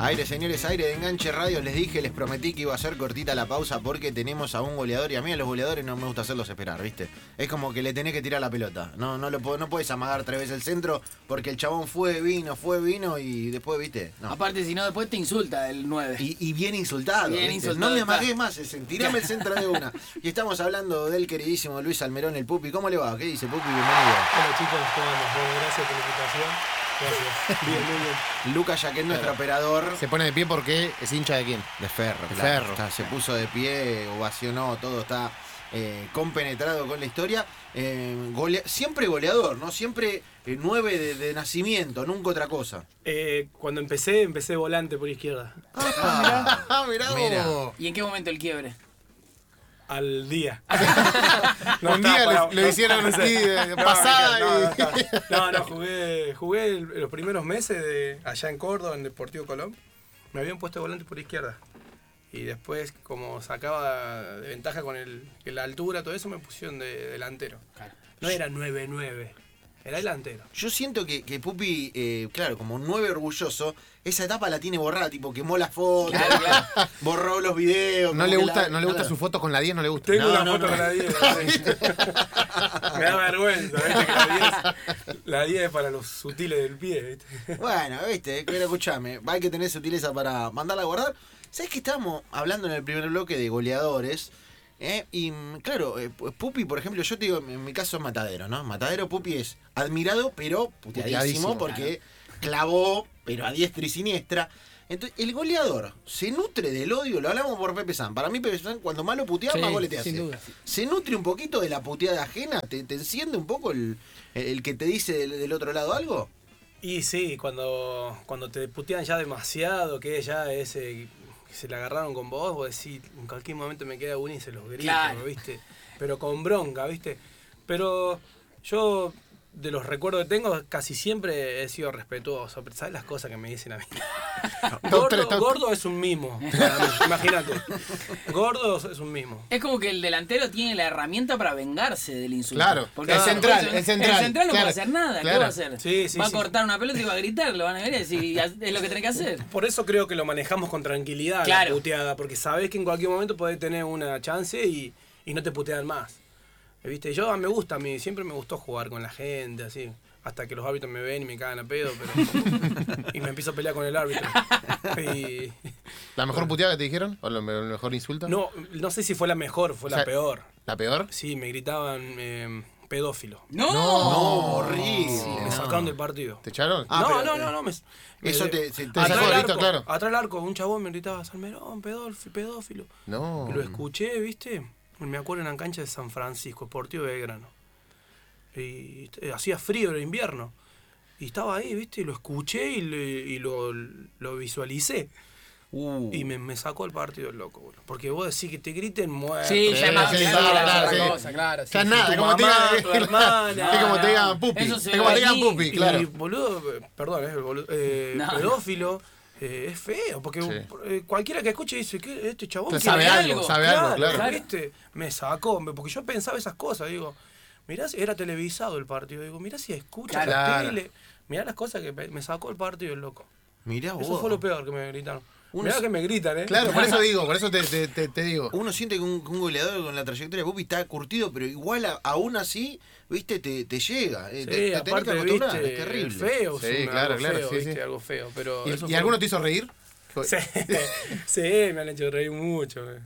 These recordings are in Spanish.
Aire, señores, aire de enganche radio. Les dije, les prometí que iba a ser cortita la pausa porque tenemos a un goleador y a mí a los goleadores no me gusta hacerlos esperar, ¿viste? Es como que le tenés que tirar la pelota. No, no, lo, no puedes amagar tres veces el centro porque el chabón fue, vino, fue, vino y después, ¿viste? No. Aparte, si no, después te insulta el 9. Y, y bien insultado. Bien ¿viste? insultado no me amagues más, ese, tirame el centro de una. Y estamos hablando del queridísimo Luis Almerón, el Pupi. ¿Cómo le va? ¿Qué dice Pupi? Bienvenido. Hola chicos, ¿cómo andan? Bueno, gracias por la invitación. Gracias. Bien, muy bien. Lucas Yaquet, nuestro operador. Se pone de pie porque es hincha de quién. De ferro, De claro. ferro. Está, se puso de pie, ovacionó, todo está eh, compenetrado con la historia. Eh, golea- siempre goleador, ¿no? Siempre eh, nueve de, de nacimiento, nunca otra cosa. Eh, cuando empecé, empecé volante por izquierda. Ah, mirá, Mira. vos. ¿Y en qué momento el quiebre? Al día. Un día para- le, le hicieron no así No, pasada no, y. no, no, no, jugué, jugué los primeros meses de allá en Córdoba, en Deportivo Colón. Me habían puesto volante por izquierda. Y después, como sacaba de ventaja con el, la altura, todo eso, me pusieron de delantero. No era 9-9, era delantero. Yo siento que, que Pupi, eh, claro, como un nueve orgulloso, esa etapa la tiene borrada, tipo quemó las fotos, Claro, claro. borró los videos. No le gusta, la- no le gusta su foto con la 10, no le gusta. Tengo No, una no, foto no. con la 10. sí. Me da vergüenza, ¿viste? Que la 10, la 10 es para los sutiles del pie, ¿viste? Bueno, viste, pero escuchame, hay que tener sutileza para mandarla a guardar. ¿Sabes que estábamos hablando en el primer bloque de goleadores? ¿Eh? Y mm, claro, eh, Pu- Pupi, por ejemplo, yo te digo, en mi caso es Matadero, ¿no? Matadero Pupi es admirado, pero puteadísimo, Puteadísimo, porque clavó, pero a diestra y siniestra. Entonces, el goleador se nutre del odio, lo hablamos por Pepe San. Para mí, Pepe San, cuando más lo putea, Sí, más goles te sin hace. duda. Se nutre un poquito de la puteada ajena, te, te enciende un poco el, el que te dice del, del otro lado algo. Y sí, cuando, cuando te putean ya demasiado, que ya ese que se la agarraron con vos, vos decís, en cualquier momento me queda uno y se los grito, Claro. ¿viste? Pero con bronca, ¿viste? Pero yo, de los recuerdos que tengo, casi siempre he sido respetuoso. Pero ¿sabes las cosas que me dicen a mí? Gordo, gordo es un mimo, para mí, imagínate. Gordo es un mimo. Es como que el delantero tiene la herramienta para vengarse del insulto. Claro, Porque el central, El el central, central no claro, puede hacer nada. ¿Qué va a hacer? Sí, sí, va a sí. cortar una pelota y va a gritar, lo van a ver es lo que tenés que hacer. Por eso creo que lo manejamos con tranquilidad Claro. la puteada, porque sabés que en cualquier momento podés tener una chance y, y no te putean más. ¿Viste? Yo me gusta, a mí siempre me gustó jugar con la gente, así. Hasta que los árbitros me ven y me cagan a pedo, pero. y me empiezo a pelear con el árbitro. Y. ¿La mejor puteada que te dijeron? ¿O el mejor insulto? No, no sé si fue la mejor, fue O sea, la peor. ¿La peor? Sí, me gritaban eh, pedófilo. ¡No! No, horrible. Me sacaron del partido. ¿Te echaron? Ah, no, pero, no, no, no, me, eso me- te- se- te atrás sacó listo, arco, claro. Atrás del arco, un chabón me gritaba, Salmerón, pedófilo, pedófilo. No. Lo escuché, ¿viste? Me acuerdo en la cancha de San Francisco, Sportivo Belgrano. Y eh, hacía frío, era invierno. Y estaba ahí, ¿viste? Y lo escuché y, le- y lo, lo visualicé. Uh. Y me, me sacó el partido el loco, boludo. Porque vos decís que te griten muerto. Sí, ya Sí, más sí, claro, claro, es claro, otra sí. cosa, claro. sí, sí. nada, tu como te digan. hermana. Es como te No, digan pupi. Es como te digan pupi, Y, claro. boludo, eh, perdón, eh, boludo, eh, No, no. pedófilo eh, es feo. Porque Sí. eh, cualquiera que escuche dice que este chabón Pero sabe algo, sabe algo, claro. ¿viste? Me sacó, me- porque yo pensaba esas cosas, digo, mirá si era televisado el partido, digo, mirá si escucha la Claro. tele, mirá las cosas que me sacó el partido el loco. Mirá vos. Eso fue lo peor que me gritaron. Uno mirá que me gritan, ¿eh? Claro, por eso digo, por eso te, te, te, te digo. Uno siente que un, un goleador con la trayectoria de Pupi está curtido, pero igual a- aún así, viste, te, te llega. eh, Sí, te, te tenés que aparte, viste, es terrible. feo, Sí, es una- claro, algo claro, feo, sí, viste, sí. algo feo, pero ¿Y, y fue- alguno te hizo reír? Sí, sí, me han hecho reír mucho. eh.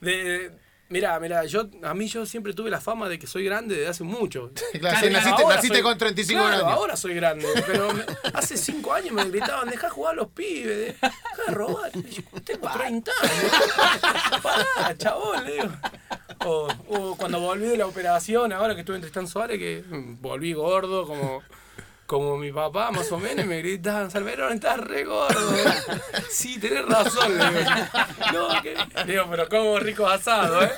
De, mirá, mirá, yo, a mí yo siempre tuve la fama de que soy grande desde hace mucho. Claro, sí, naciste, soy- con 35 claro, años. ahora soy grande, pero me- hace 5 años me gritaban, dejá jugar a los pibes, de- dejá de robar. Y yo, Tengo 30 años. Pará, chabón, le digo. O, o cuando volví de la operación, ahora que estuve en Tristán Suárez, que mm, volví gordo, como, como mi papá, más o menos, y me gritaban, Salmerón, estás re gordo. sí, tenés razón, le digo. No, que... Le digo, pero como rico asado, ¿eh?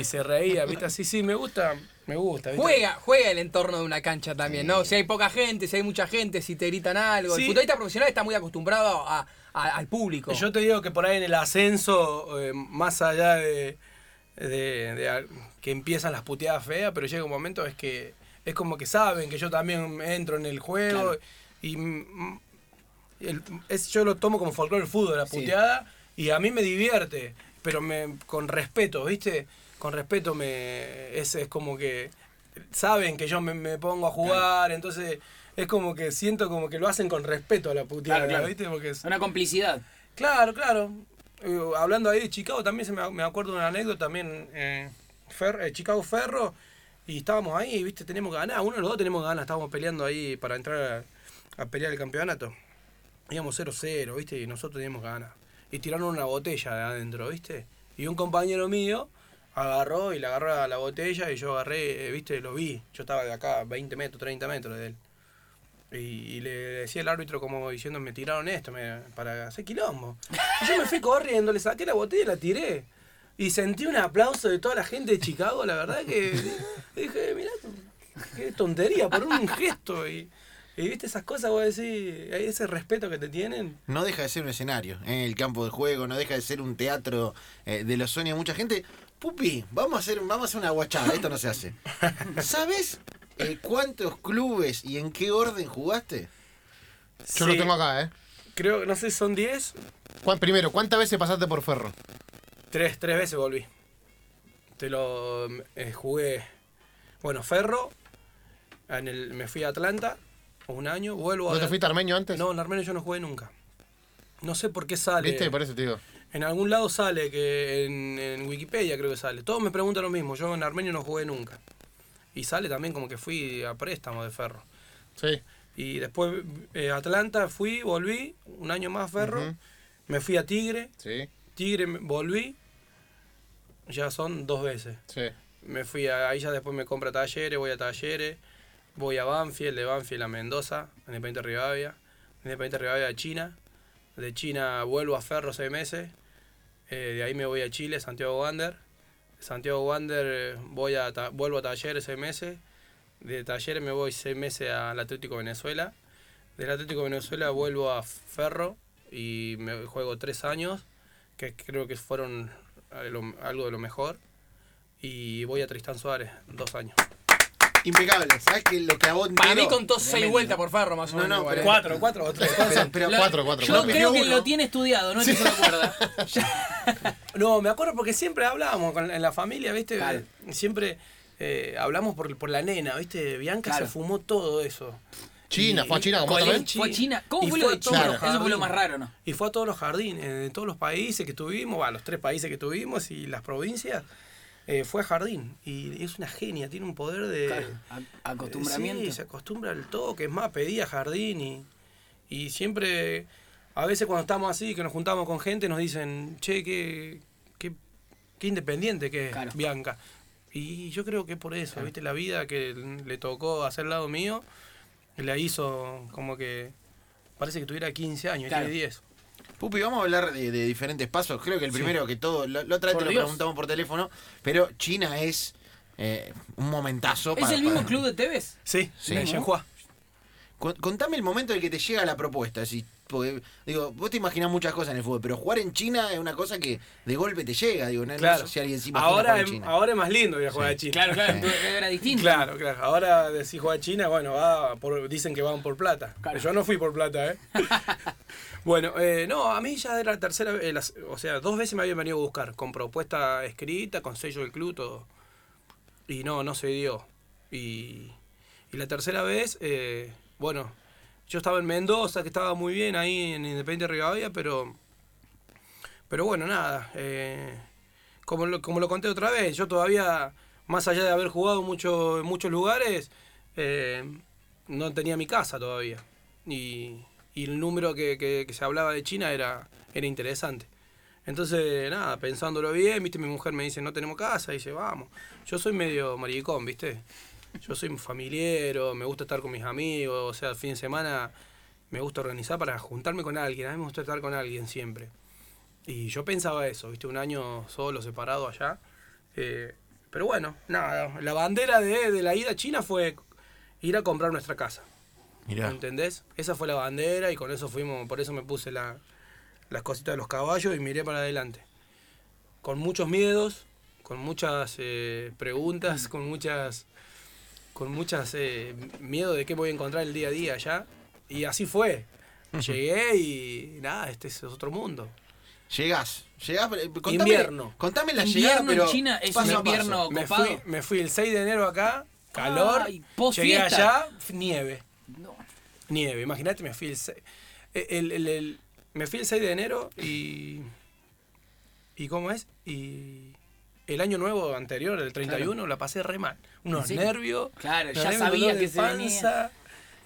Y se reía, ¿viste? Sí, sí, me gusta, me gusta. ¿viste? Juega, juega el entorno de una cancha también, ¿no? Si hay poca gente, si hay mucha gente, si te gritan algo. Sí. El futbolista profesional está muy acostumbrado a- a- al público. Yo te digo que por ahí en el ascenso, eh, más allá de, de- de que empiezan las puteadas feas, pero llega un momento es que es como que saben que yo también entro en el juego y el- es, yo lo tomo como folclore del fútbol, la Sí. puteada, y a mí me divierte, pero me, con respeto, ¿viste? Con respeto me es, es como que saben que yo me, me pongo a jugar, entonces es como que siento como que lo hacen con respeto a la puteada, Claro, claro. ¿viste? Porque es- Una complicidad. Claro, claro. Eh, hablando ahí de Chicago, también se me, me acuerdo de una anécdota también. eh, Fer- eh, Chicago Ferro, y estábamos ahí, viste, tenemos que ganar. Uno de los dos tenemos ganas, estábamos peleando ahí para entrar a, pelear el campeonato. Íbamos 0-0, viste, y nosotros teníamos ganas. Y tiraron una botella de adentro, viste. Y un compañero mío agarró y le agarró la botella y yo agarré, eh, viste, lo vi. Yo estaba de acá 20 metros, 30 metros de él. Y, y le decía el árbitro como diciendo, me tiraron esto me- para hacer quilombo. Y yo me fui corriendo, le saqué la botella y la tiré. Y sentí un aplauso de toda la gente de Chicago, la verdad que dije, mirá, qué tontería, por un gesto. Y, y viste esas cosas, vos decís, hay ese respeto que te tienen. No deja de ser un escenario en el campo de juego, no deja de ser un teatro eh, de los sueños de mucha gente. Pupi, vamos a hacer, vamos a hacer una guachada, esto no se hace. ¿Sabes eh, cuántos clubes y en qué orden jugaste? Yo Sí, lo tengo acá, ¿eh? Creo, no sé, son 10. ¿Cuán- primero, ¿cuántas veces pasaste por Ferro? Tres, tres veces volví. Te lo eh, jugué. Bueno, Ferro. En el, me fui a Atlanta un año, vuelvo ¿No a. te fuiste a Armenio antes? No, en Armenio yo no jugué nunca. No sé por qué sale. ¿Viste? Por eso te digo. En algún lado sale, que en, en Wikipedia creo que sale. Todos me preguntan lo mismo. Yo en Armenio no jugué nunca. Y sale también como que fui a préstamo de Ferro. Sí. Y después eh, Atlanta fui, volví, un año más Ferro. Me fui a Tigre. Sí. Tigre volví. Ya son dos veces. Sí. Me fui a, ahí ya después me compro talleres, voy a talleres, voy a Banfield, de Banfield a Mendoza, Independiente Rivadavia, Independiente Rivadavia a China, de China vuelvo a Ferro seis meses, eh, de ahí me voy a Chile, Santiago Wander, de Santiago Wander eh, voy a ta- vuelvo a talleres seis meses, de talleres me voy seis meses al Atlético Venezuela, del Atlético Venezuela vuelvo a Ferro y me juego tres años, que creo que fueron algo de lo mejor y voy a Tristán Suárez, dos años. Impecable, ¿sabes que lo que a vos Para mí contó seis vueltas por Ferro, más o No, menos. no, igual, pero ¿eh? Cuatro, cuatro o tres. Pero, pero- Lo- Cuatro, cuatro, Yo cuatro. creo que uno. lo tiene estudiado, no es que se lo acuerda. No, me acuerdo porque siempre hablábamos con, en la familia, ¿viste? Claro. Siempre eh, hablamos por, por la nena, ¿viste? Bianca Claro. se fumó todo eso. China, Y- ¿fue a China también? Fue a China. ¿Cómo fue lo fue de a China? Eso fue lo más raro, ¿no? Y fue a todos los jardines, de todos los países que tuvimos, va, los tres países que tuvimos y las provincias, eh, fue a jardín. Y es una genia, tiene un poder de... Claro, acostumbramiento. Sí, se acostumbra al toque, es más, pedía jardín y, y siempre, a veces cuando estamos así, que nos juntamos con gente, nos dicen, che, qué, qué, qué independiente que es Claro. Bianca. Y yo creo que es por eso, ¿viste? La vida que le tocó hacer al lado mío, la hizo como que parece que tuviera 15 años, y Claro. tiene 10. Pupi, vamos a hablar de, de diferentes pasos. Creo que el primero que todo, la, la otra vez Por te lo preguntamos por teléfono, pero China es eh, un momentazo. ¿Es para- el mismo para- club de Tevez? Sí, Sí. en Contame el momento en el que te llega la propuesta. Si, porque, digo, vos te imaginás muchas cosas en el fútbol, pero jugar en China es una cosa que de golpe te llega. Digo, no, no Claro. sé si alguien se imagina Ahora, jugar en es- China. ahora es más lindo ir a jugar Sí. a China. Claro, claro, era distinto. Claro, claro. Ahora decís juega China, bueno, va por- dicen que van por plata. Claro. Yo no fui por plata, ¿eh? bueno, eh, no, a mí ya era la tercera vez, eh, las- o sea, dos veces me habían venido a buscar, con propuesta escrita, con sello del club, todo. Y no, no se dio. Y, y la tercera vez, eh, bueno, yo estaba en Mendoza, que estaba muy bien ahí en Independiente Rivadavia, pero, pero bueno, nada. eh, como, lo, como lo conté otra vez, yo todavía, más allá de haber jugado mucho, en muchos lugares, eh, no tenía mi casa todavía. Y, y el número que, que- se hablaba de China era, era interesante. Entonces, nada, pensándolo bien, viste, mi mujer me dice, no tenemos casa, y dice, vamos. Yo soy medio maricón, viste. Yo soy familiero, me gusta estar con mis amigos, o sea, el fin de semana me gusta organizar para juntarme con alguien, a mí me gusta estar con alguien siempre. Y yo pensaba eso, viste, un año solo, separado allá. Eh, pero bueno, nada, la bandera de, de la ida a China fue ir a comprar nuestra casa. Mirá. ¿Entendés? Esa fue la bandera y con eso fuimos, por eso me puse la, las cositas de los caballos y miré para adelante. Con muchos miedos, con muchas eh, preguntas, con muchas con muchas eh, miedo de qué voy a encontrar el día a día allá. Y así fue. Llegué y nada, este es otro mundo. Llegás, llegás, eh, contame, Invierno. Contame la llegada, Invierno pero en China es paso un invierno Me fui, me fui el 6 de enero acá, calor. Ay, llegué allá, nieve. No. Nieve, imagínate, me fui el 6. El, el- el- me fui el 6 de enero y. ¿Y cómo es? Y. El año nuevo anterior, el 31, la pasé re mal. Unos nervios. Claro, ya nervios, sabía que se venía. panza.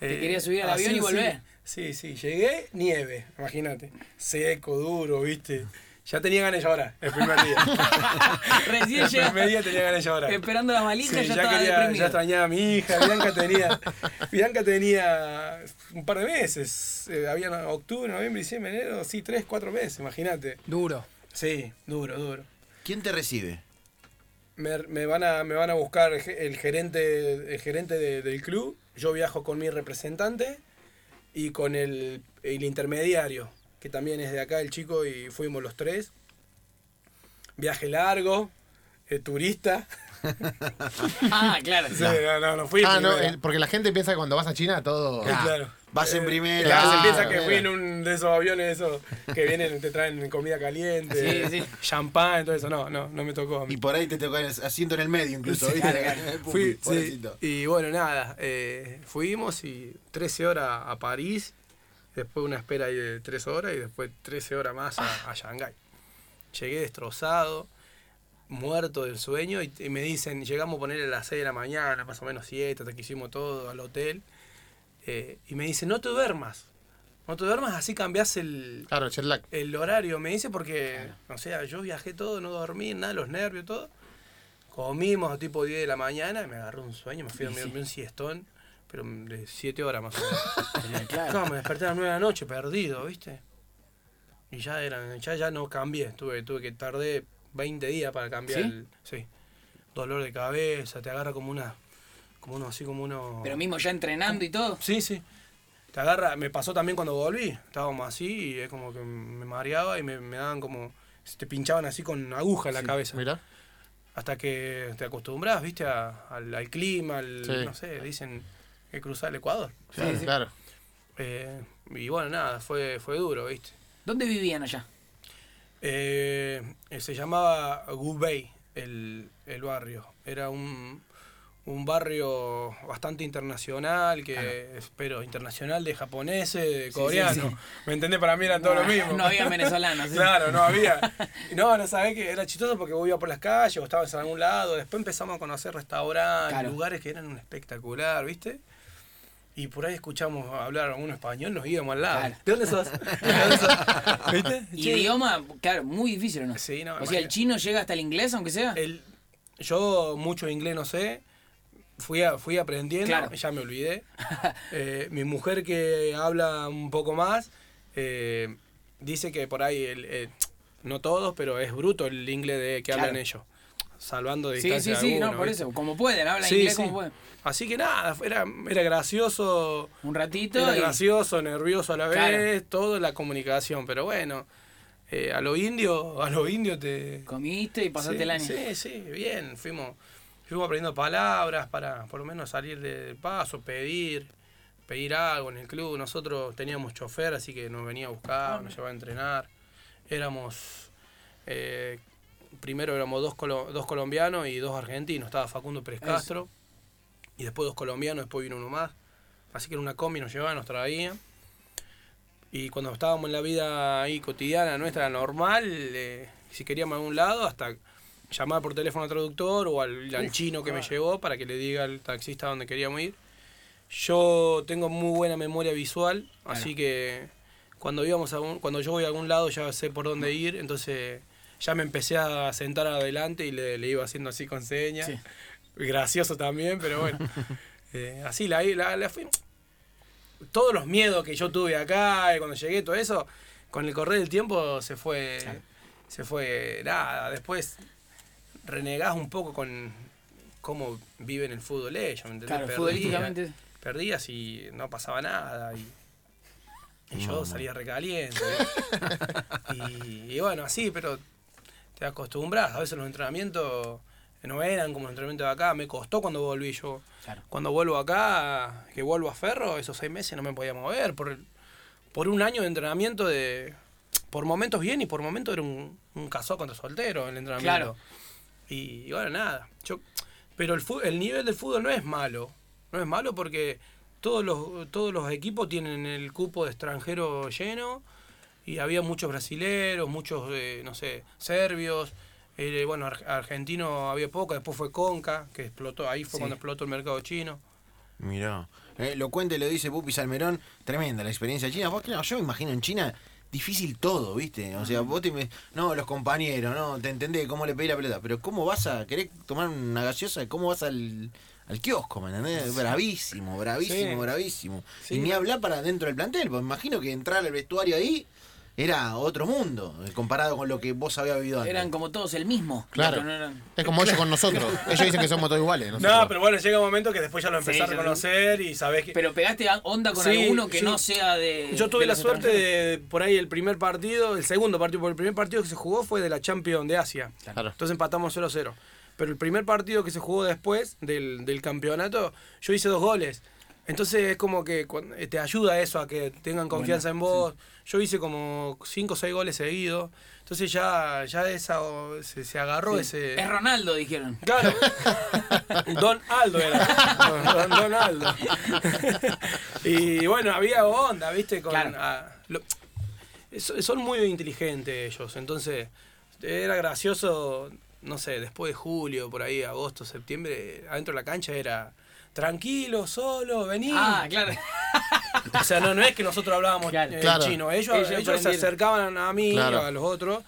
Te querías subir al avión y volver. Sí, sí, llegué, nieve, imagínate. Seco, duro, viste. Ya tenía ganas de llorar el primer día. Recién el primer día tenía ganas de llorar. esperando la malija, Sí, ya, ya, estaba quería, deprimido. ya extrañaba a mi hija. Bianca tenía, Bianca tenía un par de meses. Eh, había octubre, noviembre, diciembre, enero. Sí, tres, cuatro meses, imagínate. Duro. Sí, duro, duro. ¿Quién te recibe? Me, me van, a, me van a buscar el ge- el gerente, el gerente de- del club. Yo viajo con mi representante y con el, el intermediario, que también es de acá el chico, y fuimos los tres. Viaje largo, eh, turista. Ah, claro. Sí, no, no, no fui. Ah, no, el- porque la gente piensa que cuando vas a China todo. Claro. Vas en Eh, primera. Claro, se piensa que fui en un de esos aviones esos que vienen, te traen comida caliente, Sí, sí. champán, todo eso. No, no, no me tocó. a mí. Y por ahí te tocó el asiento en el medio incluso, ¿viste? claro, claro. El pupi, Fui, sí, pobrecito. y bueno, nada, eh, fuimos y 13 horas a París, después una espera ahí de 3 horas y después 13 horas más a, a Shanghái. Llegué destrozado, muerto del sueño y, y me dicen, llegamos a poner a las 6 de la mañana, más o menos 7, hasta que hicimos todo al hotel, eh, y me dicen, no te duermas, no te duermas, así cambiás el, Claro, el horario, me dice, porque, o sea, yo viajé todo, no dormí, nada, los nervios, todo. Comimos a tipo 10 de la mañana y me agarró un sueño, me fui a dormir un siestón, pero de 7 horas más o menos. Claro, me desperté a las 9 de la noche, perdido, ¿viste? Y ya eran, ya, ya no cambié, tuve, tuve que tardé 20 días para cambiar ¿Sí? el. Sí. Dolor de cabeza, te agarra como una. Como uno, así como uno. Pero mismo ya entrenando y todo. Sí, sí. Te agarra, me pasó también cuando volví. Estábamos así y es como que me mareaba y me, me daban como. Te pinchaban así con aguja en la cabeza. Mira. Hasta que te acostumbras, viste, a- al, al clima, al, Sí. no sé, dicen que cruzar el Ecuador. Claro, claro. Eh, y bueno, nada, fue, fue duro, viste. ¿Dónde vivían allá? Eh, eh, se llamaba Gubei el, el barrio. Era un, un barrio bastante internacional, que espero, internacional de japoneses, de coreanos. ¿Me entendés? Para mí era todo lo mismo. No había venezolanos. Claro, no había. No, no sabés que era chistoso porque vos ibas por las calles o estabas en algún lado. Después empezamos a conocer restaurantes, Claro. lugares que eran un espectacular, ¿viste? Y por ahí escuchamos hablar algún español, nos íbamos al lado. Claro. ¿De dónde sos? ¿De dónde sos? ¿Viste? Che, Idioma, claro, muy difícil, ¿o no? Sí, no, o sea, ¿el chino llega hasta el inglés, aunque sea? El, yo mucho inglés no sé. Fui, a- fui aprendiendo, Claro. ya me olvidé. Eh, mi mujer que habla un poco más, eh, dice que por ahí, el, eh, no todos, pero es bruto el inglés de, que Claro. hablan ellos. Salvando de sí, sí, distancia sí, no, por ¿viste? eso. Como pueden, hablan Sí, inglés sí. como pueden. Así que nada, era, era gracioso. Un ratito Era y- gracioso, nervioso a la Claro. vez, todo la comunicación, pero bueno, a lo indio, a lo indio te, comiste y pasaste sí, el año. Sí, sí, bien. Fuimos, fuimos aprendiendo palabras para por lo menos salir del paso, pedir, pedir algo en el club. Nosotros teníamos chofer, así que nos venía a buscar, nos llevaba a entrenar. Éramos, eh, primero éramos dos, colo- dos colombianos y dos argentinos. Estaba Facundo Pérez Eso. Castro y después dos colombianos, después vino uno más. Así que era una combi, nos llevaba, nos traía. Y cuando estábamos en la vida ahí cotidiana nuestra, normal, eh, si queríamos a algún lado, hasta llamar por teléfono al traductor o al, al chino que me llevó para que le diga al taxista dónde queríamos ir. Yo tengo muy buena memoria visual, así que cuando íbamos a un- cuando yo voy a algún lado ya sé por dónde ir, entonces ya me empecé a sentar adelante y le, le iba haciendo así con señas. Sí. Gracioso también, pero bueno. Eh, así la, la, la fui. Todos los miedos que yo tuve acá, y cuando llegué, todo eso, con el correr del tiempo se fue. Se fue nada. Después renegás un poco con cómo viven el fútbol ellos, ¿me entendés? Claro, Perdías- futbolísticamente. Perdías y no pasaba nada. Y, y yo No, salía recaliente. y, y bueno, así, pero te acostumbras. A veces los entrenamientos no eran como los entrenamientos de acá. Me costó cuando volví yo. Claro. Cuando vuelvo acá, que vuelvo a Ferro, esos seis meses no me podía mover por, por un año de entrenamiento de. Por momentos bien y por momentos era un, un casado contra soltero el entrenamiento. Claro. Y, y bueno, nada. Yo, pero el, el nivel del fútbol no es malo. No es malo porque todos los, todos los equipos tienen el cupo de extranjero lleno y había muchos brasileros, muchos, eh, no sé, serbios. eh, bueno, ar- argentino había poco, después fue Conca, que explotó, ahí fue Sí. cuando explotó el mercado chino. Mirá. Eh, lo cuente, lo dice Pupi Salmerón. Tremenda la experiencia china. Vos, claro, yo me imagino en China difícil todo, ¿viste? O sea, vos te... me- No, los compañeros, ¿no? Te entendés cómo le pedí la pelota. Pero ¿cómo vas a querer tomar una gaseosa? ¿Cómo vas al, al kiosco, me entendés? Bravísimo, bravísimo, Sí. bravísimo. Sí. Y ni hablar para dentro del plantel. Porque me imagino que entrar al vestuario ahí era otro mundo. eh, Comparado con lo que vos habías vivido antes. Eran como todos el mismo. Claro. No eran- Es como ellos con nosotros. Ellos dicen que somos todos iguales. No, nosotros- pero bueno, llega un momento que después ya lo empezás Sí, a ya reconocer y sabés que... Pero pegaste onda con Sí, alguno que sí. no sea de. Yo tuve de la suerte de, por ahí el primer partido, el segundo partido, porque el primer partido que se jugó fue de la Champions de Asia. Claro. Entonces empatamos 0-0. Pero el primer partido que se jugó después del, del campeonato, yo hice dos goles. Entonces es como que eh, te ayuda eso a que tengan confianza en vos. Yo hice como 5 o 6 goles seguidos. Entonces ya, ya esa, se, se agarró ese... Es Ronaldo, dijeron. Claro. Don Aldo era. Don, Don Aldo. y bueno, había onda, ¿viste? Con, Claro. lo- so- son muy inteligentes ellos. Entonces, era gracioso, no sé, después de julio, por ahí, agosto, septiembre, adentro de la cancha era tranquilo, solo, vení. Ah, claro. O sea, no, no es que nosotros hablábamos Claro. eh, Claro. chino. Ellos, Ellos ellos se acercaban a mí, Claro. a los otros,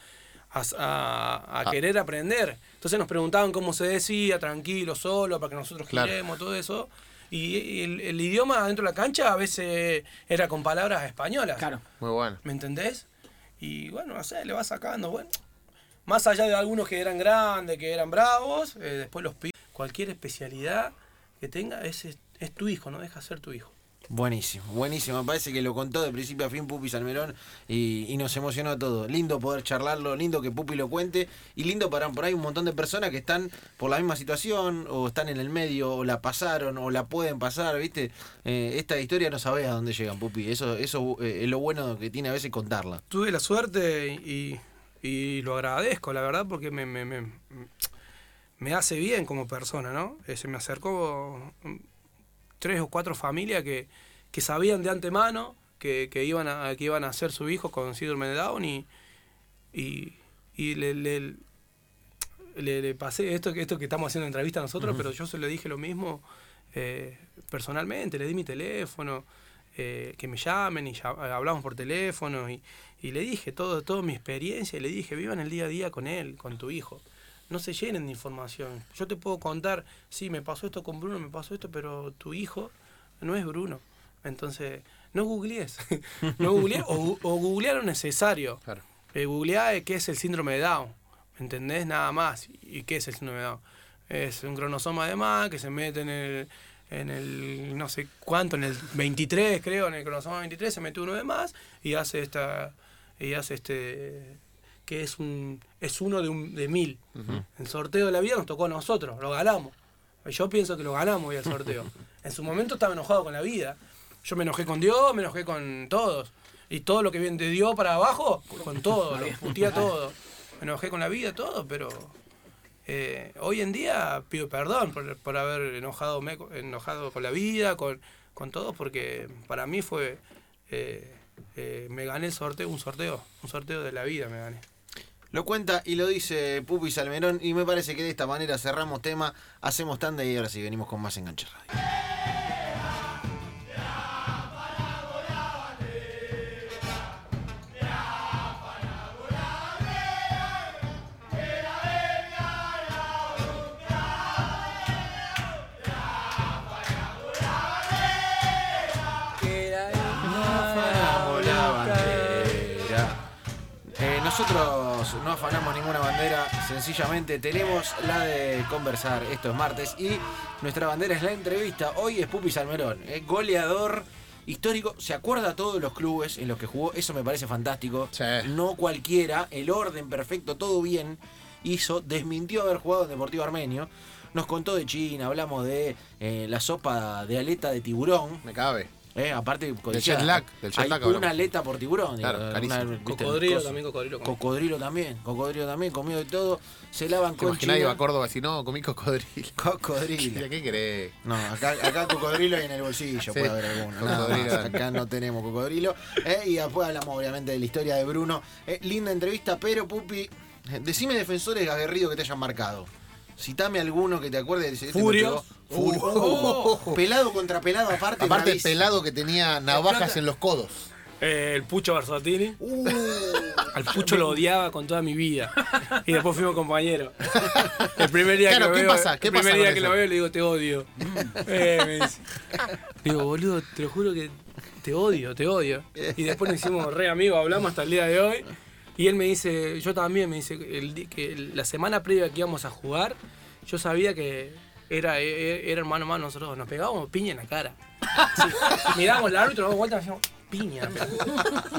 a, a- a Ah. querer aprender. Entonces nos preguntaban cómo se decía, tranquilo, solo, para que nosotros Claro. giremos, todo eso. Y, y el, el idioma dentro de la cancha a veces era con palabras españolas. Claro. Muy bueno. ¿Me entendés? Y bueno, no sé, le va sacando. Bueno, más allá de algunos que eran grandes, que eran bravos, eh, después los pibes. Cualquier especialidad que tenga es, es, tu hijo, no deja ser tu hijo. Buenísimo, buenísimo. Me parece que lo contó de principio a fin Pupi Salmerón y, y nos emocionó a todos. Lindo poder charlarlo, lindo que Pupi lo cuente y lindo para por ahí un montón de personas que están por la misma situación o están en el medio o la pasaron o la pueden pasar, ¿viste? Eh, esta historia no sabés a dónde llegan, Pupi. Eso, eso eh, es lo bueno que tiene a veces contarla. tuve la suerte y, y lo agradezco, la verdad, porque me, me, me, me hace bien como persona, ¿no? Eh, Se me acercó mm, tres o cuatro familias que, que sabían de antemano que, que iban a, que iban a ser su hijo con síndrome de Down y, y, y le, le, le- le pasé esto, que- esto que estamos haciendo entrevista nosotros, pero yo se le dije lo mismo eh, personalmente, le di mi teléfono, eh, que me llamen y ya, hablamos por teléfono y, y le dije todo, toda mi experiencia y le dije, vivan el día a día con él, con tu hijo. No se llenen de información. Yo te puedo contar, sí, me pasó esto con Bruno, me pasó esto, pero tu hijo no es Bruno. Entonces, no googlees. no googlees o, o googlear lo necesario. Claro. Eh, eh, qué es el síndrome de Down. ¿Entendés? Nada más. ¿Y qué es el síndrome de Down? Es un cronosoma de más que se mete en el, en el, no sé cuánto, en el 23, creo, en el cronosoma 23 se mete uno de más y hace esta, y hace este, que es un, es uno de, un, de mil. El sorteo de la vida nos tocó a nosotros, lo ganamos. Yo pienso que lo ganamos hoy el sorteo. en su momento estaba enojado con la vida. Yo me enojé con Dios, me enojé con todos. Y todo lo que viene de Dios para abajo, con todo, lo puteé a todo. Me enojé con la vida, todo, pero eh, hoy en día pido perdón por, por haber enojado, me, enojado con la vida, con, con todo, porque para mí fue. eh, eh, me gané el sorteo, un sorteo, un sorteo de la vida me gané. Lo cuenta y lo dice Pupi Salmerón y me parece que de esta manera cerramos tema, hacemos tanda y ahora sí venimos con más Enganche Radio. No afanamos ninguna bandera, sencillamente tenemos la de conversar. Esto es martes y nuestra bandera es la entrevista. Hoy es Pupi Salmerón, eh, goleador histórico. Se acuerda a todos los clubes en los que jugó, eso me parece fantástico. Sí. No cualquiera, el orden perfecto, todo bien hizo. Desmintió haber jugado en Deportivo Armenio. Nos contó de China, hablamos de eh, la sopa de aleta de tiburón. Me cabe. Eh, aparte, Del jet lag, del jet Hay lag una aleta por tiburón. Claro, digo, carísimo. una- ¿viste? Cocodrilo también, cocodrilo. Cocodrilo también, cocodrilo también, comido de todo. Se lavan ¿Te con imaginas iba a Córdoba si no, comí cocodrilo? Cocodrilo. ¿Qué querés? No, acá, acá cocodrilo y en el bolsillo Sí, puede haber alguno. nada cocodrilo. más. Acá no tenemos cocodrilo. Eh, y después hablamos obviamente de la historia de Bruno. Eh, linda entrevista, pero Pupi, decime defensores aguerridos que te hayan marcado. Citame alguno que te acuerdes. Este Furios. pegó. Furio. Pelado contra pelado aparte. Aparte, el pelado que tenía navajas en los codos. Eh, el Pucho Barzatini. Al Pucho lo odiaba con toda mi vida. Y después fuimos compañeros. El primer día Claro, que lo ¿qué veo, pasa? ¿Qué el primer pasa día que eso? lo veo le digo te odio. Eh, me dice. Digo, boludo, te lo juro que te odio, te odio. Y después nos hicimos re amigos, hablamos hasta el día de hoy. Y él me dice, yo también me dice, el di- que la semana previa que íbamos a jugar, yo sabía que era, e- era hermano mano nosotros, nos pegábamos piña en la cara. Sí, mirábamos al árbitro, nos damos vuelta y decíamos, piña.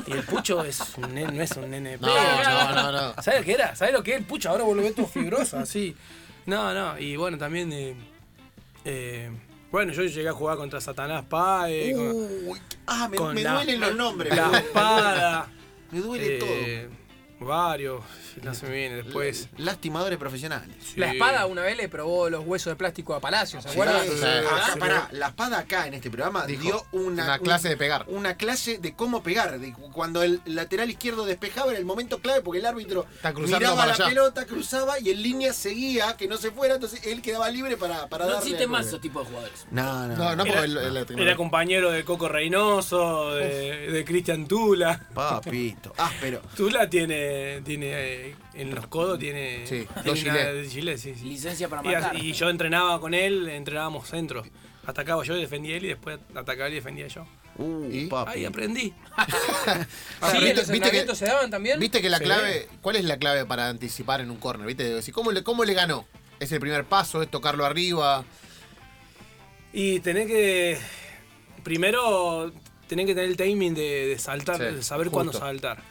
Y el pucho es un nene, no es un nene No, no, no, no. ¿Sabes qué era? ¿Sabes lo que es el pucho? Ahora vos lo ves todo fibroso, así. No, no, y bueno, también. eh, eh, bueno, yo llegué a jugar contra Satanás con, Uy, ah, me, con me la- duelen los nombres. La me duele. espada. Me duele eh, varios, no se me viene después. Lastimadores profesionales. Sí. La espada una vez le probó los huesos de plástico a Palacio, ¿se acuerdan? Sí, Sí, pará, la espada acá en este programa Dijo, dio una, una clase de pegar. Una clase de cómo pegar. de cu- cuando el lateral izquierdo despejaba era el momento clave porque el árbitro miraba para la allá. pelota, cruzaba y en línea seguía que no se fuera, entonces él quedaba libre para, para No darle existe al más gol. esos tipos de jugadores. No, no. No, no, porque Era, el- el- era compañero de Coco Reynoso, de, de Cristian Tula. Papito. Áspero. Tula tiene, tiene eh, en los codos tiene, Sí, tiene dos una- gilet. de gilet, sí, sí. Licencia para Y, matar. y yo entrenaba con él, entrenábamos centros. Atacaba yo y defendía él y después atacaba y defendía yo. Uh. Ahí aprendí. Sí, Ahora, los ¿viste- viste que- se daban también. ¿Viste que la Sí. clave, cuál es la clave para anticipar en un córner? ¿Viste? Decir, ¿cómo le, ¿Cómo le ganó? ¿Es el primer paso? ¿Es tocarlo arriba? Y tenés que. Primero, tenés que tener el timing de, de saltar, Sí, de saber justo. cuándo saltar.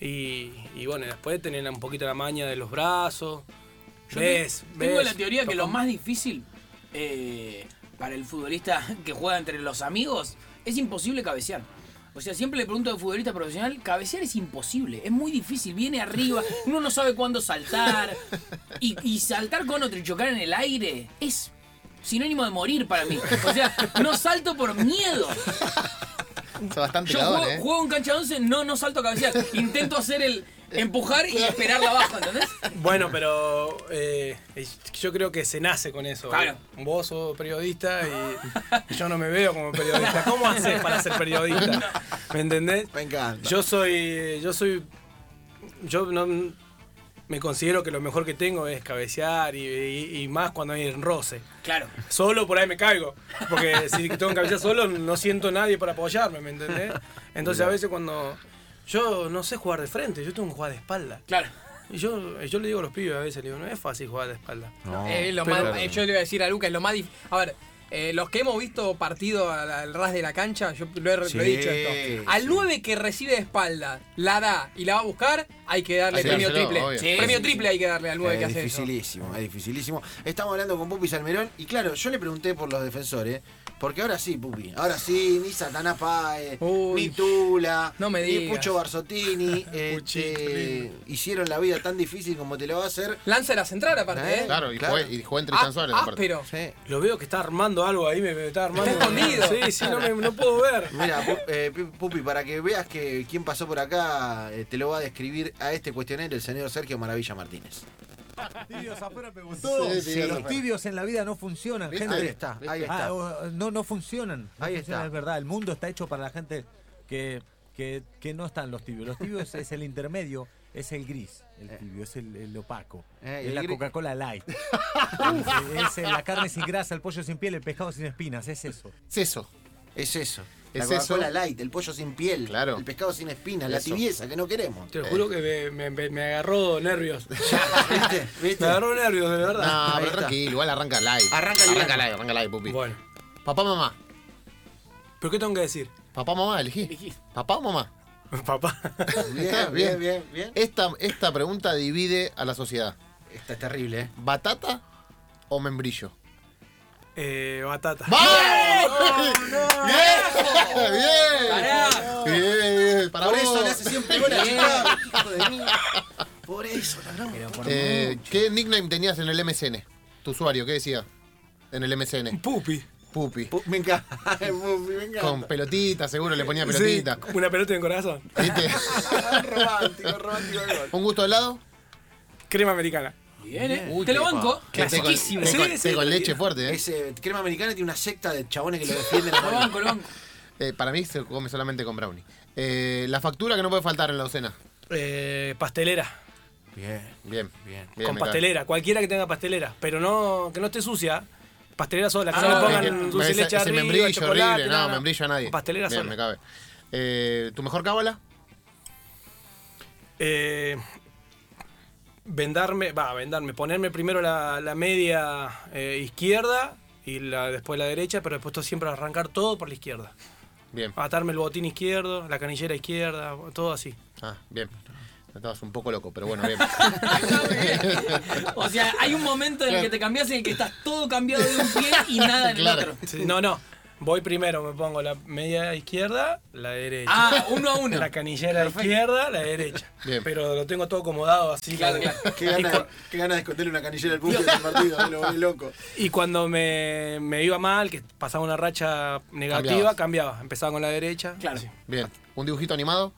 Y, y bueno, después tener un poquito la maña de los brazos. Yo ves, te- tengo ves, la teoría que lo más difícil eh, para el futbolista que juega entre los amigos es imposible cabecear. O sea, siempre le pregunto al futbolista profesional, cabecear es imposible, es muy difícil, viene arriba, uno no sabe cuándo saltar. Y, y saltar con otro y chocar en el aire es sinónimo de morir para mí. O sea, no salto por miedo. Bastante Yo juego, ¿eh? juego en cancha de once, no, no salto a cabecear. Intento hacer el empujar y esperarla abajo, ¿entendés? Bueno, pero eh, yo creo que se nace con eso. Claro. Vos sos periodista y yo no me veo como periodista. ¿Cómo haces para ser periodista? ¿Me entendés? Me encanta. Yo soy. Yo soy. Yo no. Me considero que lo mejor que tengo es cabecear y, y- y más cuando hay roce. Claro. Solo por ahí me caigo. Porque si tengo que cabecear solo, no siento nadie para apoyarme, ¿me entendés? Entonces a veces cuando. Yo no sé jugar de frente, yo tengo que jugar de espalda. Claro. Y yo, yo le digo a los pibes a veces, le digo, no es fácil jugar de espalda. No, Eh, lo pero- más- eh, yo le iba a decir a Lucas, lo más dif- A ver, eh, los que hemos visto partido al, al ras de la cancha, yo lo he, lo he Sí, dicho esto. Al sí. 9 que recibe de espalda, la da y la va a buscar, hay que darle premio dárselo, triple. Sí, premio triple hay que darle al 9 que Es hace eso. dificilísimo, es dificilísimo. Estamos hablando con Pupi Salmerón y claro, yo le pregunté por los defensores, porque ahora sí, Pupi, ahora sí, ni Satanás Páez, Uy, ni Tula, no me ni. Pucho Barzottini, Puchito, este, hicieron la vida tan difícil como te lo va a hacer. Lanza la central aparte, Eh, ¿eh? Claro, y, Claro. Jugué, y jugó entre Ah, Tristan Suárez. aparte. áspero. Sí. Lo veo que está armando algo ahí, me, me está armando. Está escondido. Sí, sí, no, me, no puedo ver. Mira, Pu- eh, Pu- Pupi, para que veas que quién pasó por acá, eh, te lo va a describir a este cuestionario el señor Sergio Maravilla Martínez. Tibios afuera. Sí, sí, los tibios en la vida no funcionan, ¿Viste? gente. Ahí está, ahí está. Ah, o- no, no funcionan. No Ahí funcionan, está. Es verdad, el mundo está hecho para la gente que, que, que no están los tibios. Los tibios es el intermedio, es el gris, el tibio, es el, el opaco. Eh, es el la Coca-Cola Light. es, es la carne sin grasa, el pollo sin piel, el pescado sin espinas, es eso. Es eso. Es eso. La Es Coca-Cola eso. light, el pollo sin piel, Claro. el pescado sin espinas, la tibieza que no queremos. Te lo juro que me, me- me agarró nervios. ¿Viste? ¿Viste? Me agarró nervios, de verdad. No, Ahí pero está. tranquilo, igual arranca live. Arranca arranca liviano. live, arranca live, pupi. Bueno, Papá, mamá. ¿pero qué tengo que decir? Papá, mamá, elegí. Elegí. Papá o mamá. Papá. Bien, bien. bien, bien. Esta, esta pregunta divide a la sociedad. Esta es terrible, ¿eh? ¿Batata o membrillo? Eh, batata. ¡Vamos! ¡Bien! ¡Bien! Bien, bien. Para Por vos. eso le hace siempre gol a Chicago, hijo de mí. Por eso. Pero por Eh, ¿Qué nickname tenías en el MSN? Tu usuario, ¿qué decía? En el MSN. Pupi. Pupi. Pu- Me encanta, Pupi, me encanta. Con pelotita, seguro le ponía pelotita. Sí, una pelota en corazón. ¿Viste? romántico, romántico el gol. ¿Un gusto de helado? Crema americana. Bien, ¿eh? Uy, Te lo banco. Clasiquísimo. Sí, con- con leche fuerte, ¿eh? Ese crema americana tiene una secta de chabones que lo defienden a Lo banco, lo banco. Eh, Para mí se come solamente con brownie. Eh, la factura que no puede faltar en la docena. Eh, pastelera. Bien, Bien. bien. bien con pastelera. Cualquiera que tenga pastelera. Pero no que no esté sucia. Pastelera sola. Que Ah, no le pongan dulce de ese- leche ese arriba, membrillo chocolate. horrible, no, nada. membrillo a nadie. Pastelera Bien, sola. me cabe. Eh, ¿Tu mejor cábala? Eh, vendarme, va, vendarme, ponerme primero la, la media eh, izquierda y la, después la derecha, pero después siempre arrancar todo por la izquierda. Bien. Atarme el botín izquierdo, la canillera izquierda, todo así. Ah, bien. Estabas un poco loco, pero bueno, bien. O sea, hay un momento en el que te cambias en el que estás todo cambiado de un pie y nada en Claro. el otro. Sí, no, no. Voy primero, me pongo la media izquierda, la derecha. Ah, uno a uno. La canillera izquierda, la derecha. Bien. Pero lo tengo todo acomodado así. Claro, claro. Qué ganas, cu- qué ganas de esconderle una canillera al Pupi en el partido, lo volví loco. y cuando me, me iba mal, que pasaba una racha negativa, Cambiabas. cambiaba. Empezaba con la derecha. Claro. Sí. Bien. ¿Un dibujito animado?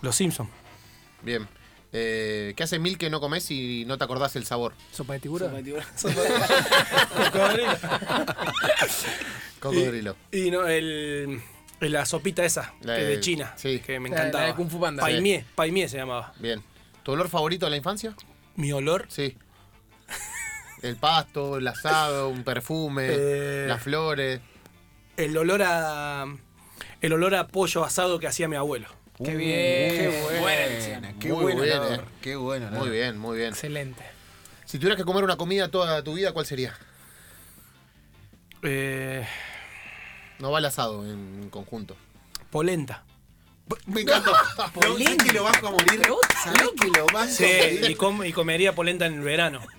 Los Simpsons. Bien. Eh, ¿Qué hace mil que no comes y no te acordás el sabor? ¿Sopa de tiburón? Cocodrilo. Y no, el, la sopita esa, La que de- de China, sí. que me de- la encantaba. de Kung Fu Panda. Paimie, Paimie se llamaba. Bien. ¿Tu olor favorito de la infancia? Mi olor, Sí. El pasto, el asado, un perfume, Eh. las flores. el olor a el olor a pollo asado que hacía mi abuelo. Qué bien. Qué Buena buena, elección. qué Muy bueno, bien, eh. qué bueno. Muy bien, muy bien. Excelente. Si tuvieras que comer una comida toda tu vida, ¿cuál sería? Eh, No va el asado en conjunto. polenta. Me encantó. No, ¿sabés que lo vas a morir? ¿Sabés que lo vas a Sí, morir? y, com- y comería polenta en el verano.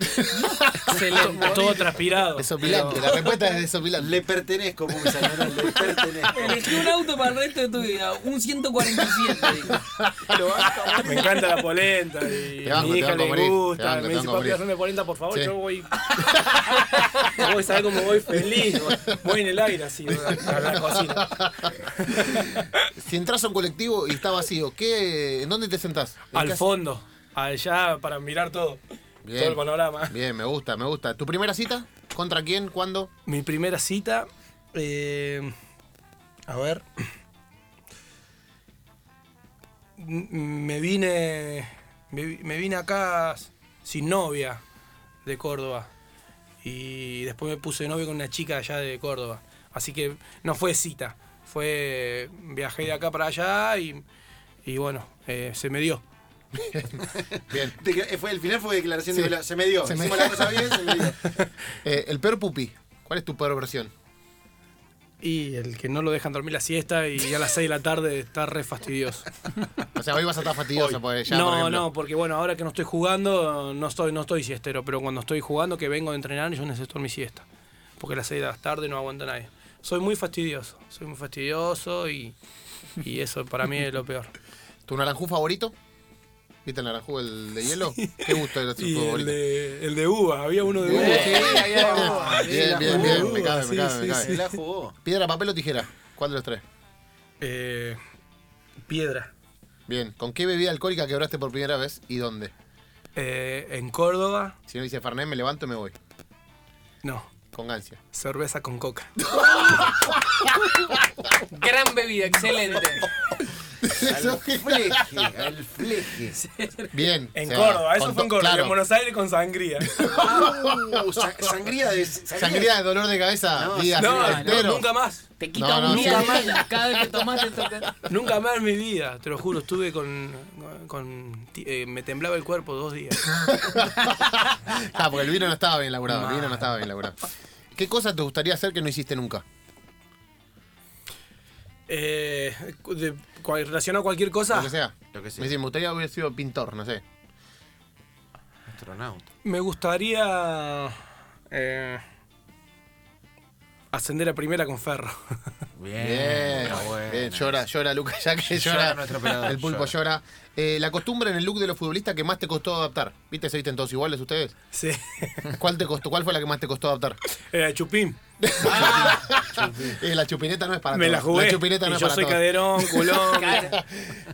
Excelente, todo transpirado. Desopilante. La respuesta es desopilante. Le pertenezco, Salmerón, le pertenezco. Elegí un auto para el resto de tu vida, un 147. dijo. Lo vas a morir. Me encanta la polenta y Te banco, mi hija a le morir, gusta. banco, me dice, a papi, morir". hazme polenta, por favor. Sí. Yo voy. voy, ¿sabes cómo voy feliz? Voy en el aire así, a la cocina. Si entras a un colectivo y está vacío, ¿qué, ¿en dónde te sentás? ¿En Al fondo, allá para mirar todo. Bien. Todo el panorama. Bien, me gusta, me gusta. ¿Tu primera cita? ¿Contra quién? ¿Cuándo? Mi primera cita. eh, a ver. Me vine. Me, vi- me vine acá sin novia de Córdoba. Y después me puse de novio con una chica allá de Córdoba. Así que no fue cita. Fue. Viajé de acá para allá y. Y bueno, eh, se me dio. Bien. Te- Fue, el final fue declaración Sí. de Se me dio. Se me- Hicimos la cosa bien, se me dio. Eh, el peor pupi. ¿Cuál es tu peor versión? Y el que no lo dejan dormir la siesta y a las 6 de la tarde está re fastidioso. O sea, hoy vas a estar fastidiosa porque ya, por no, ejemplo. no, porque bueno, ahora que no estoy jugando, no estoy, no estoy siestero, pero cuando estoy jugando, que vengo de entrenar, yo necesito mi siesta. Porque a las 6 de la tarde no aguanta nadie. Soy muy fastidioso, soy muy fastidioso y, y eso para mí es lo peor. ¿Tu naranjú favorito? ¿Viste el naranjú, el de hielo? ¿Qué gusto era tu Y el favorito? de, el de uva, había uno de uva. Sí. Bien, bien, bien. Me cabe, me Sí, cabe, me sí, cabe. Se la jugó. ¿Piedra, papel o tijera? ¿Cuál de los tres? Eh, piedra. Bien. ¿Con qué bebida alcohólica quebraste por primera vez y dónde? Eh, en Córdoba, Si no dice Fernet, me levanto y me voy. no, Con gancia. cerveza con coca. Gran bebida, excelente. Al fleje, al fleje. Bien. En o sea, Córdoba, eso con fue en Córdoba. claro. En Buenos Aires con sangría. Uh, sa- sangría de. Sangría de dolor de cabeza. No, días No, nunca más. Te quita No, no, un día nunca de vida. Cada vez que tomás te toca. Nunca más en mi vida, te lo juro, estuve con. con ti- eh, me temblaba el cuerpo dos días. Ah, porque el vino no estaba bien laburado. El vino no estaba bien laburado. ¿Qué cosa te gustaría hacer que no hiciste nunca? Eh, de- cual- relacionado a cualquier cosa, Lo que sea. Lo que Me sea. dice, me gustaría haber sido pintor, no sé. Astronauta. me gustaría. eh, ascender a primera con Ferro. Bien, bien, llora, llora Lucas, ya que Llora llora, nuestro operador, el pulpo llora. Eh, la costumbre en el look de los futbolistas que más te costó adaptar. ¿Viste? ¿Se visten todos iguales ustedes? Sí. ¿Cuál te costó? ¿Cuál fue la que más te costó adaptar? Era Chupín. Eh, la chupineta no es para Me la jugué. La chupineta Y no es yo para soy todos. caderón, culón.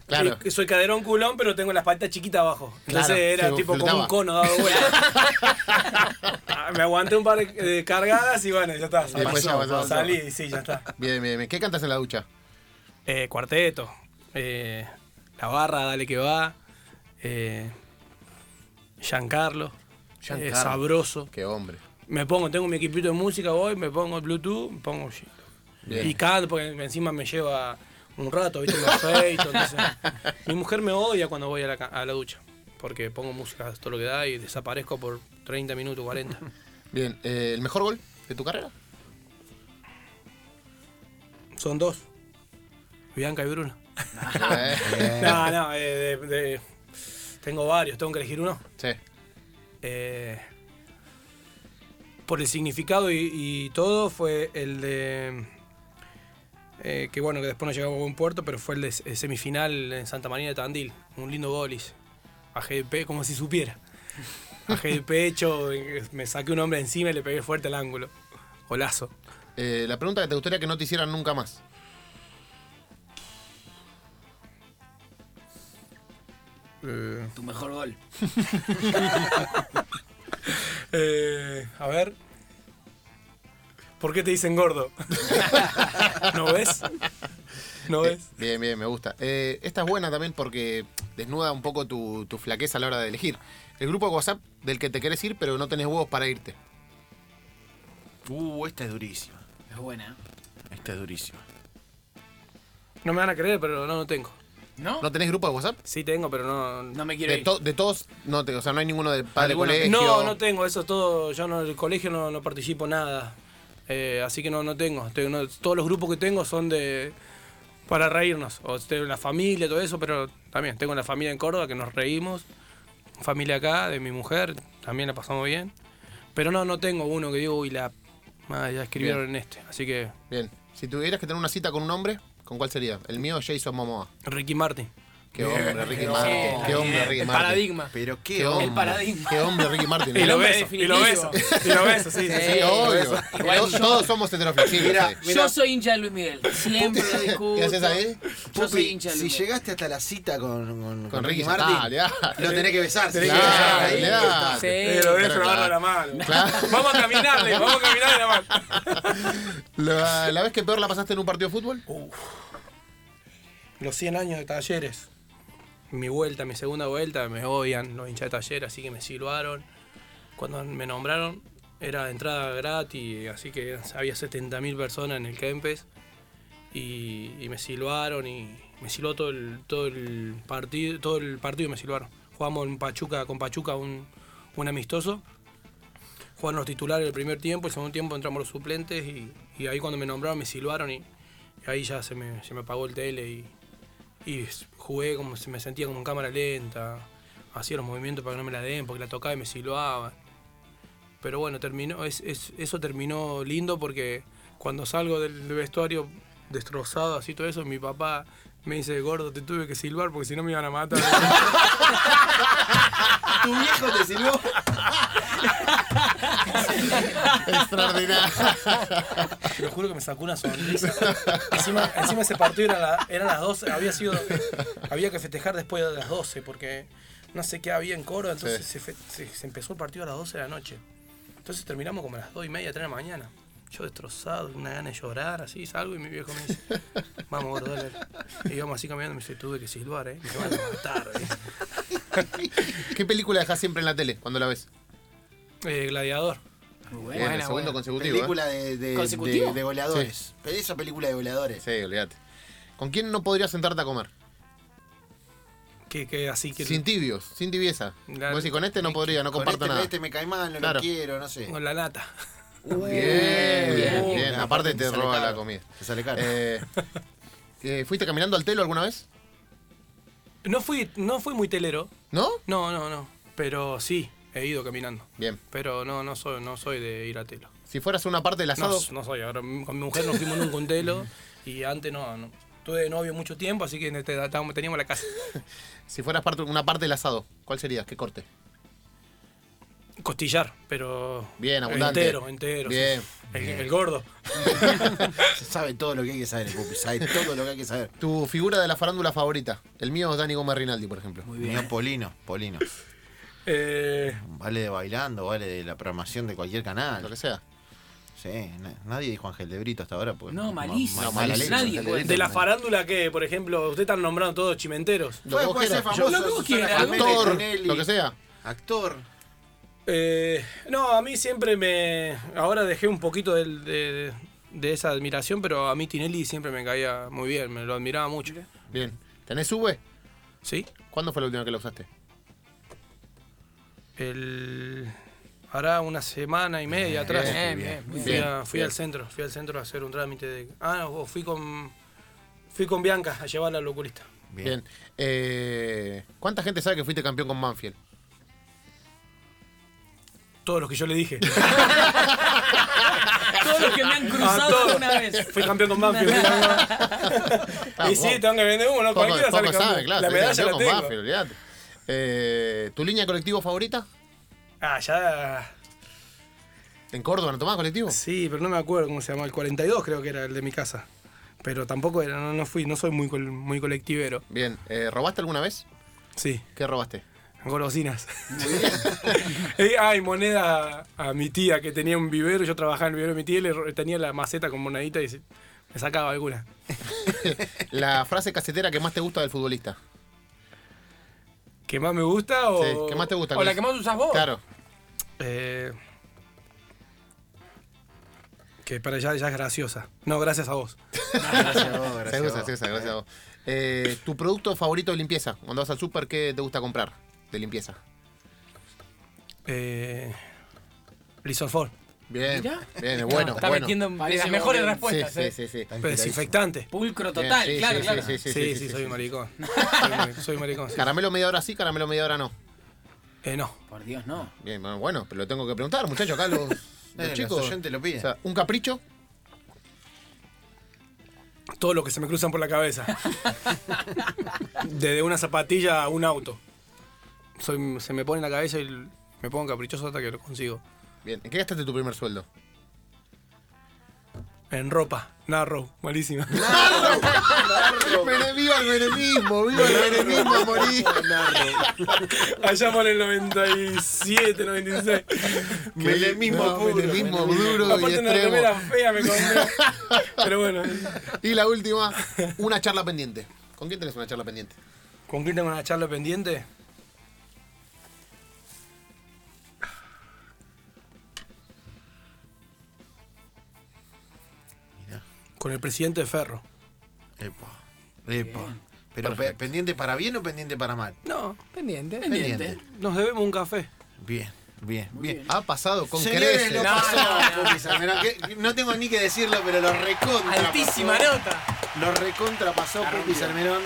Claro. Sí, soy caderón, culón, pero tengo las patitas chiquitas abajo. Entonces Claro, era tipo como un cono dado vuelta. Ah, Me aguanté un par de cargadas y bueno, ya está. Después pasó. ya pasó. Salí y sí, ya está. Bien, bien, bien. ¿Qué cantas en la ducha? Eh, cuarteto. eh, la barra, dale que va. Eh, Giancarlo. Giancarlo. eh, sabroso. Qué hombre. Me pongo, tengo mi equipito de música, voy, me pongo el Bluetooth, me pongo Bien. y canto porque encima me lleva un rato, ¿viste? Me afeito, entonces, mi mujer me odia cuando voy a la, ca- a la ducha porque pongo música todo lo que da y desaparezco por 30 minutos, 40. Bien, eh, ¿el mejor gol de tu carrera? Son dos. Bianca y Bruno. Eh, No, no, eh, de- de- tengo varios, tengo que elegir uno. sí. Eh, por el significado y, y todo fue el de eh, que bueno que después no llegamos a buen puerto pero fue el de s- semifinal en Santa María de Tandil un lindo golis de pe como si supiera bajé de pecho y me saqué un hombre encima y le pegué fuerte al ángulo golazo Eh, la pregunta que te gustaría que no te hicieran nunca más. Eh, Tu mejor gol. eh, a ver ¿por qué te dicen gordo? ¿no ves? ¿no ves? Bien, bien, me gusta. Eh, esta es buena también porque desnuda un poco tu, tu flaqueza a la hora de elegir. El grupo de WhatsApp del que te querés ir, pero no tenés huevos para irte. Uh, esta es durísima. Es buena. Esta es durísima. no me van a creer pero no, no tengo ¿No? ¿No tenés grupo de WhatsApp? sí tengo pero no, No me quiero De, ir. to- de todos, no te, o sea, no hay ninguno de padre Alguno- colegio. No, no tengo, eso es todo. Yo no, en el colegio no, no participo nada. Eh, así que no, no tengo. Tengo- no- Todos los grupos que tengo son de. para reírnos. O tengo la familia, todo eso, pero también tengo la familia en Córdoba que nos reímos. Familia acá, de mi mujer, también la pasamos bien. Pero no, no tengo uno que digo, uy, la. ah, ya escribieron en este. Así que. Bien. Si tuvieras que tener una cita con un hombre, ¿con cuál sería? El mío, Jason Momoa. Ricky Martin. Qué hombre, Ricky Martin. Qué hombre. Ricky El Martin. paradigma. Pero qué, Qué hombre. El paradigma. Qué hombre, Ricky Martin. Y lo beso, y lo beso. Y lo beso, sí, sí, sí. Sí, obvio. Todos- somos heteroflexibles. Mira. Yo soy hincha de Luis Miguel. Siempre lo discuto. ¿Qué haces ahí? Yo soy hincha de si Luis Miguel. llegaste hasta la cita con, con, con Ricky, Ricky ya Martin, ya. lo tenés que besar. Tenés sí. que besar, ahí está. Sí. Eh, lo beso, claro. la mano. Vamos a caminarle, vamos a caminarle la mano. La, la vez que peor la pasaste en un partido de fútbol? Los 100 años de talleres. Mi vuelta, mi segunda vuelta, me odian los hinchas de talleres, así que me silbaron. Cuando me nombraron era entrada gratis, así que había 70.000 personas en el Kempes. Y, me silbaron y me silbó todo el, todo el partido, todo el partido me silbaron. Jugamos en Pachuca, con Pachuca un, un amistoso. Jugaron los titulares el primer tiempo, el segundo tiempo entramos los suplentes y, y ahí cuando me nombraron me silbaron y, y ahí ya se me, se me apagó el tele y, y jugué como se me sentía como en cámara lenta, hacía los movimientos para que no me la den, porque la tocaba y me silbaban. Pero bueno, terminó, es, es- eso terminó lindo porque cuando salgo del vestuario destrozado, así todo eso, mi papá me dice, gordo, te tuve que silbar porque si no me iban a matar. Tu viejo te silbó. Extraordinario. Te lo juro que me sacó una sonrisa. Encima, encima ese partido era la- eran las 12, había sido. Había que festejar después de las 12, porque no sé qué había en coro, entonces Sí. se, fe- se- se empezó el partido a las 12 de la noche. Entonces terminamos como a las 2 y media, 3 de la mañana. Yo destrozado, una gana de llorar, así salgo y mi viejo me dice, vamos gordo, dale. Y íbamos así caminando y me dice, tuve que silbar, eh. Me van a matar, eh. ¿Qué película dejas siempre en la tele cuando la ves? Eh, gladiador. Muy Bien, buena. el segundo buena. consecutivo. ¿eh? Película de, de, ¿Consecutivo? de- de goleadores. Pedí esa película de goleadores. Sí, olvídate. ¿Con quién no podrías sentarte a comer? Que, que así que. Sin tibios, sin tibieza. Vos decís, con este no podría, no Con comparto este, nada. este me cae mal, no Claro. lo quiero, no sé. Con la nata. Bien, bien, bien, bien. bien. Aparte te roba caro. la comida. Te sale caro. Eh, eh, ¿Fuiste caminando al telo alguna vez? No fui, no fui muy telero. ¿No? No, no, no. Pero sí, he ido caminando. Bien. Pero no, no soy, no soy de ir a telo. Si fueras una parte del No, asado, no soy. Ahora con mi mujer nos fuimos nunca un telo y antes no, no. Tuve de novio mucho tiempo, así que te- estábamos- teníamos la casa. si fueras parte, una parte del asado, ¿cuál sería? ¿Qué corte? Costillar, pero. Bien, abundante. Entero, entero. sí. Bien. El, el gordo. Sabe todo lo que hay que saber, el Pupi. Sabe todo lo que hay que saber. Tu figura de la farándula favorita. El mío es Dani Gómez Rinaldi, por ejemplo. Muy Mío bien. Polino, Polino. Eh, Vale de bailando, vale de la programación de cualquier Lo canal. que sea. Sí, na- nadie dijo Ángel de Brito hasta ahora. Porque No, malísimo. No, malísimo. Nadie Ángel de de la farándula que, por ejemplo, ustedes están nombrando todos chimenteros. Lo que vos Puede ser quieras. famoso, Lo que vos Susana quieras, Jiménez, Actor, lo que sea. Actor. Eh, no, a mí siempre me. Ahora dejé un poquito del- de, de esa admiración, pero a mí Tinelli siempre me caía muy bien, me lo admiraba mucho. Bien. ¿Tenés V? ¿Sí? ¿Cuándo fue la última que la usaste? El. Hará una semana y media atrás. Bien, bien, bien. Fui, Bien, a- fui bien. al centro, fui al centro a hacer un trámite de. Ah, o fui con. Fui con Bianca a llevarla al oculista. Bien. Bien. Eh, ¿Cuánta gente sabe que fuiste campeón con Manfield? Todos los que yo le dije. Todos los que me han cruzado alguna vez. Fui campeón con Banfield. Ah, y sí, tengo que vender uno, Cualquiera campeón. sabe, claro. La medalla la tengo. olvidate. Eh, ¿Tu línea de colectivo favorita? Ah, ya. ¿En Córdoba no tomás colectivo? Sí, pero no me acuerdo cómo se llamaba. El 42 creo que era el de mi casa. Pero tampoco era, no, no fui, no soy muy, col- muy colectivero. Bien. Eh, ¿Robaste alguna vez? Sí, ¿Qué robaste? golosinas. Eh, Ay, moneda a mi tía que tenía un vivero. Yo trabajaba en el vivero de mi tía y le tenía la maceta con monedita y se- me sacaba alguna. La frase casetera que más te gusta del futbolista. ¿Qué más me gusta o.? Sí, ¿Qué más te gusta? O la que más usas vos. Claro. Eh, que para allá ya es graciosa. No, gracias a vos. Gracias a vos, Se gracias a vos. se usa, gracias a vos. Eh, ¿Tu producto favorito de limpieza? Cuando vas al súper, ¿qué te gusta comprar de limpieza? Eh, Lisolfor. Bien, Mirá. bien, es bueno, Está bueno. metiendo Parece las mejores bien. Sí, respuestas. sí, eh. sí, sí. Pero desinfectante. Pulcro Bien, total, sí, claro, sí, claro. sí, sí, Sí, sí, soy un maricón. Soy, mari- soy maricón. sí. Caramelo media hora sí, caramelo media hora no. Eh, no. Por Dios, no. Bien, bueno, bueno, pero lo tengo que preguntar, muchachos, acá los, los Eh, los chicos. oyentes lo piden. O sea, un capricho, Todo lo que se me cruzan por la cabeza. Desde una zapatilla a un auto. Soy, se me pone en la cabeza y me pongo caprichoso hasta que lo consigo. Bien. ¿En qué gastaste tu primer sueldo? En ropa. Narrow. Malísima. Mene- ¡Viva el menemismo! ¡Viva el menemismo a morir! Allá por el 97, 96. Menemismo No, puro. menemismo duro y Aparte una remera extremo. fea me compré. Pero bueno. Y la última, una charla pendiente. ¿Con quién tenés una charla pendiente? ¿Con quién tengo una charla pendiente? Con el presidente de Ferro. Epa, epa. Pero pe- pendiente para bien o pendiente para mal. No, Pendiente. Pendiente. nos debemos un café. Bien, bien, bien. Ha pasado con Señores, creces. lo pasó, Pupi Salmerón, que- que no tengo ni que decirlo, pero lo recontra Altísima pasó. nota. Lo recontra pasó Pupi Salmerón.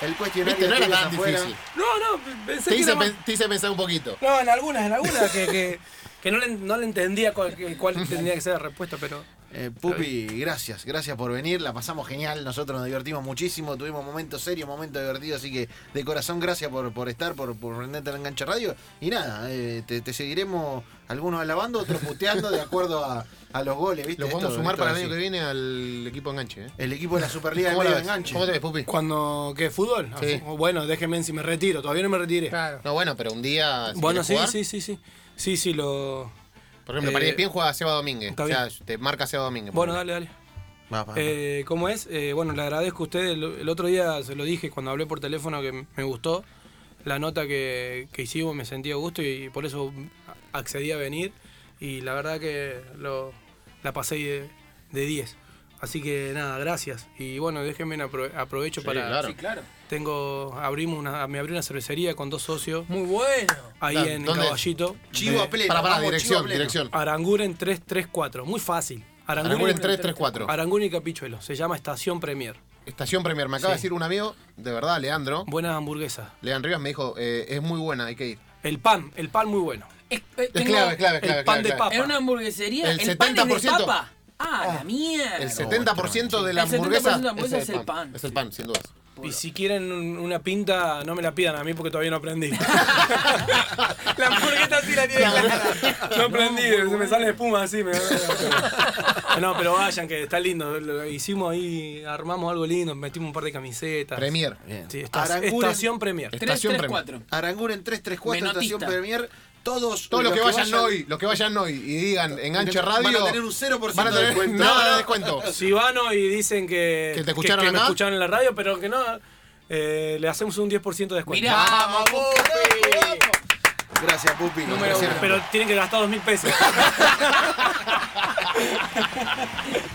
El cuestionario Viste, no era tan afuera. difícil. No, no, pensé Te que hice, era más- pen- te hice pensar un poquito. No, en algunas, en algunas que, que, que no, le, no le entendía cuál, que- cuál tendría que ser la respuesta, pero... Eh, Pupi, gracias, gracias por venir, la pasamos genial, nosotros nos divertimos muchísimo, tuvimos momentos serios, momentos divertidos, así que de corazón gracias por, por estar, por, por prenderte la enganche radio. Y nada, eh, te, te seguiremos algunos alabando, otros puteando de acuerdo a, a los goles, ¿viste? Lo podemos sumar esto para el año que viene al equipo enganche. ¿eh? El equipo de la Superliga de ¿Cómo, la ves? enganche. ¿Cómo te ves, Pupi? Cuando, ¿qué? ¿Fútbol? Sí. Ah, Bueno, déjenme si me retiro, todavía no me retiré. Claro. No, bueno, pero un día. si bueno, sí, jugar, sí, sí, sí. Sí, sí, lo... Por ejemplo, Eh, para ESPN juega Seba Domínguez. O sea, te marca Seba Domínguez. Bueno, dale, dale. Va, va, va. Eh, ¿Cómo es? Eh, bueno, le agradezco a ustedes. El, el otro día se lo dije cuando hablé por teléfono que me gustó la nota que, que hicimos, me sentía a gusto y por eso accedí a venir. Y la verdad que lo, la pasé de, de 10. Así que nada, gracias. Y bueno, déjenme apro- aprovecho Sí, para. claro. Sí, claro. Tengo, abrimos una, me abrí una cervecería con dos socios Muy bueno. ahí Claro, en ¿dónde? Caballito. Chivo a pleno. Para, para, vamos, dirección, pleno. dirección. Aranguren 334. Muy fácil. Aranguren 334. Aranguren y Capichuelo. Se llama Estación Premier. Estación Premier. Me acaba de decir un amigo, de verdad, Leandro. Buena hamburguesa. Leandro Rivas me dijo, eh, es muy buena, hay que ir. El pan, el pan muy bueno. Es, eh, Es clave, es clave, es clave. el pan clave, de papa. En una hamburguesería, El el, pan es de 70%. papa. Ah, la mierda. El 70% de la El 70% hamburguesa, de la hamburguesa es el pan. Es el pan, sin dudas. Y si quieren un- una pinta, no me la pidan a mí porque todavía no aprendí. La hamburguesa sí la tiene clara. No aprendí, se me sale espuma así. me- No, pero vayan, que está lindo. Lo hicimos ahí, armamos algo lindo, metimos un par de camisetas. Premier. Bien. Sí, esta- Aranguren- estación Premier. Estación 334. Aranguren 334, Menotista. Estación Premier. Todos, Todos los que vayan hoy, los que vayan hoy y digan enganche radio. Van a tener un 0% van a de tener descuento. nada de descuento. Si van hoy y dicen que, Que te escucharon que me acá. escucharon en la radio, pero que no, eh, le hacemos un 10% de descuento. Mirá, ¡Vamos, Pupi! Gracias, Pupi. Número Gracias. Pero tienen que gastar dos mil pesos.